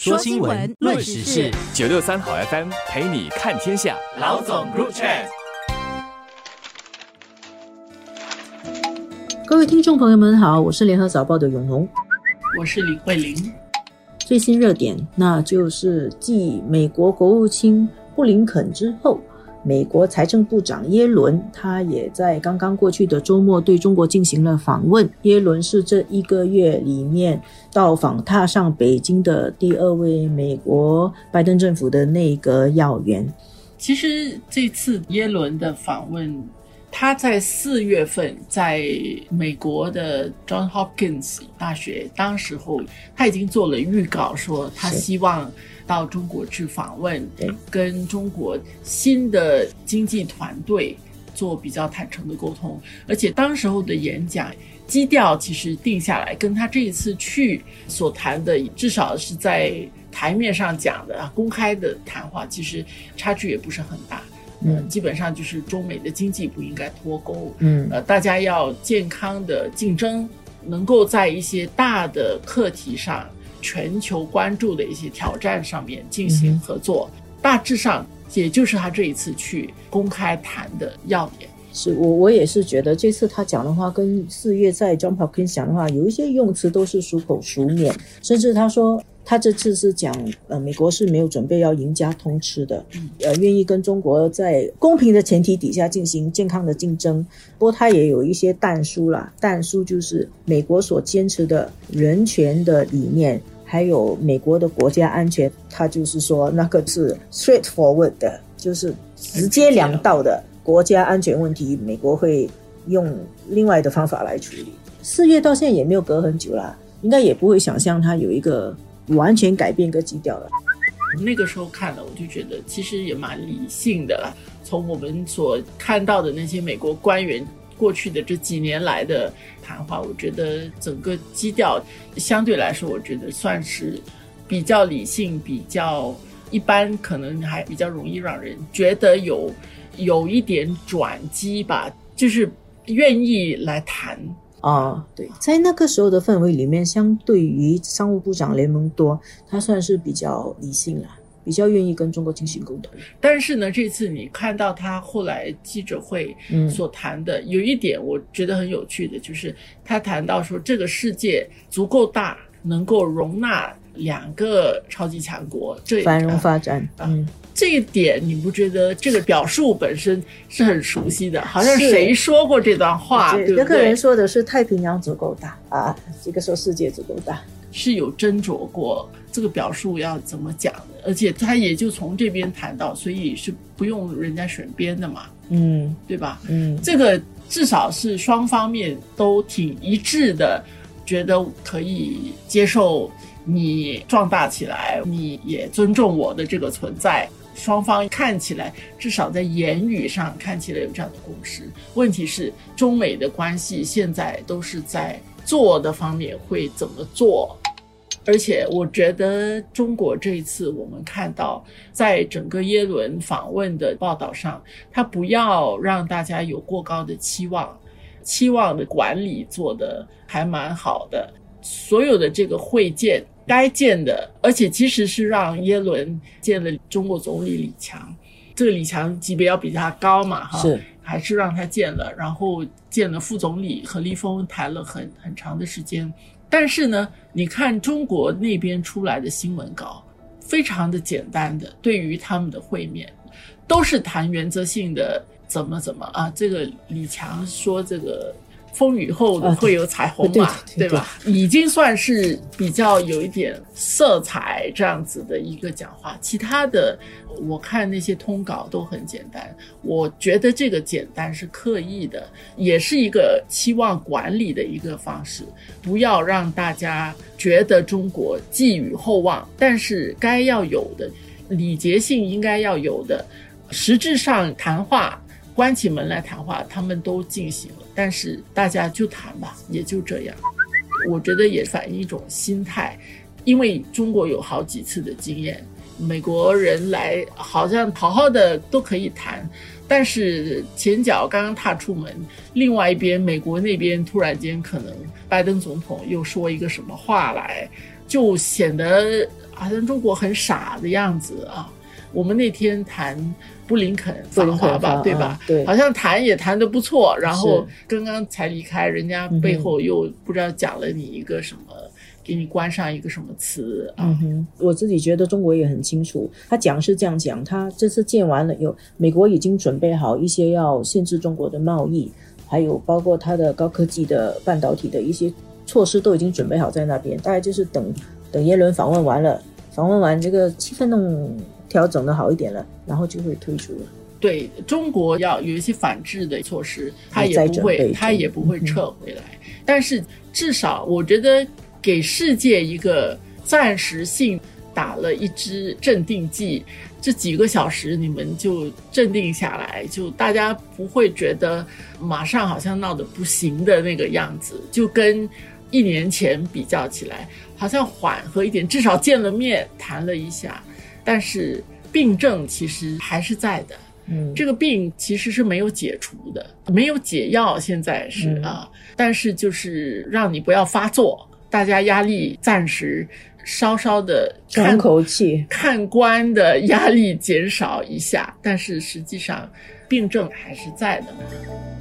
说新闻，论时事，九六三好 FM 陪你看天下。老总 Group Chat，各位听众朋友们好，我是联合早报的永红，我是李慧玲。最新热点，那就是继美国国务卿布林肯之后。美国财政部长耶伦，他也在刚刚过去的周末对中国进行了访问。耶伦是这一个月里面到访踏上北京的第二位美国拜登政府的内阁要员。其实这次耶伦的访问，他在四月份在美国的 John Hopkins 大学，当时候他已经做了预告，说他希望。到中国去访问，跟中国新的经济团队做比较坦诚的沟通，而且当时候的演讲基调其实定下来，跟他这一次去所谈的，至少是在台面上讲的公开的谈话，其实差距也不是很大。嗯，基本上就是中美的经济不应该脱钩。嗯，呃，大家要健康的竞争，能够在一些大的课题上。全球关注的一些挑战上面进行合作，大致上也就是他这一次去公开谈的要点。是我我也是觉得这次他讲的话跟四月在 John Hopkins 讲的话有一些用词都是熟口熟面，甚至他说他这次是讲呃美国是没有准备要赢家通吃的，呃愿意跟中国在公平的前提底下进行健康的竞争。不过他也有一些淡书啦，淡书就是美国所坚持的人权的理念。还有美国的国家安全，他就是说那个是 straightforward 的，就是直接两道的国家安全问题，美国会用另外的方法来处理。四月到现在也没有隔很久啦，应该也不会想象他有一个完全改变个基调了。那个时候看了，我就觉得其实也蛮理性的啦。从我们所看到的那些美国官员。过去的这几年来的谈话，我觉得整个基调相对来说，我觉得算是比较理性、比较一般，可能还比较容易让人觉得有有一点转机吧，就是愿意来谈啊。对，在那个时候的氛围里面，相对于商务部长雷蒙多，他算是比较理性了。比较愿意跟中国进行沟通，但是呢，这次你看到他后来记者会所谈的，有一点我觉得很有趣的，就是他谈到说这个世界足够大，能够容纳两个超级强国，这繁荣发展。嗯，这一点你不觉得这个表述本身是很熟悉的？好像谁说过这段话？对不对？那个人说的是太平洋足够大啊，这个说世界足够大。是有斟酌过这个表述要怎么讲的，而且他也就从这边谈到，所以是不用人家选边的嘛，嗯，对吧？嗯，这个至少是双方面都挺一致的，觉得可以接受你壮大起来，你也尊重我的这个存在，双方看起来至少在言语上看起来有这样的共识。问题是中美的关系现在都是在。做的方面会怎么做？而且我觉得中国这一次，我们看到在整个耶伦访问的报道上，他不要让大家有过高的期望，期望的管理做的还蛮好的。所有的这个会见该见的，而且其实是让耶伦见了中国总理李强，这个李强级别要比他高嘛，哈。是。还是让他见了，然后见了副总理何立峰，谈了很很长的时间。但是呢，你看中国那边出来的新闻稿，非常的简单的，对于他们的会面，都是谈原则性的，怎么怎么啊？这个李强说这个。风雨后会有彩虹嘛，对吧？已经算是比较有一点色彩这样子的一个讲话。其他的，我看那些通稿都很简单。我觉得这个简单是刻意的，也是一个期望管理的一个方式，不要让大家觉得中国寄予厚望。但是该要有的礼节性应该要有的，实质上谈话。关起门来谈话，他们都进行了，但是大家就谈吧，也就这样。我觉得也反映一种心态，因为中国有好几次的经验，美国人来好像好好的都可以谈，但是前脚刚刚踏出门，另外一边美国那边突然间可能拜登总统又说一个什么话来，就显得。好像中国很傻的样子啊。我们那天谈布林肯访华吧，对吧？对，好像谈也谈得不错。然后刚刚才离开，人家背后又不知道讲了你一个什么，给你关上一个什么词啊？嗯哼，我自己觉得中国也很清楚，他讲是这样讲，他这次建完了，有美国已经准备好一些要限制中国的贸易，还有包括他的高科技的半导体的一些措施都已经准备好在那边，大概就是等等耶伦访问完了，访问完这个气氛弄。调整的好一点了，然后就会退出了。对中国要有一些反制的措施，他也不会，他也不会撤回来。但是至少我觉得给世界一个暂时性打了一支镇定剂，这几个小时你们就镇定下来，就大家不会觉得马上好像闹得不行的那个样子，就跟一年前比较起来，好像缓和一点，至少见了面谈了一下。但是病症其实还是在的，嗯，这个病其实是没有解除的，没有解药，现在是啊，但是就是让你不要发作，大家压力暂时稍稍的喘口气，看官的压力减少一下，但是实际上病症还是在的。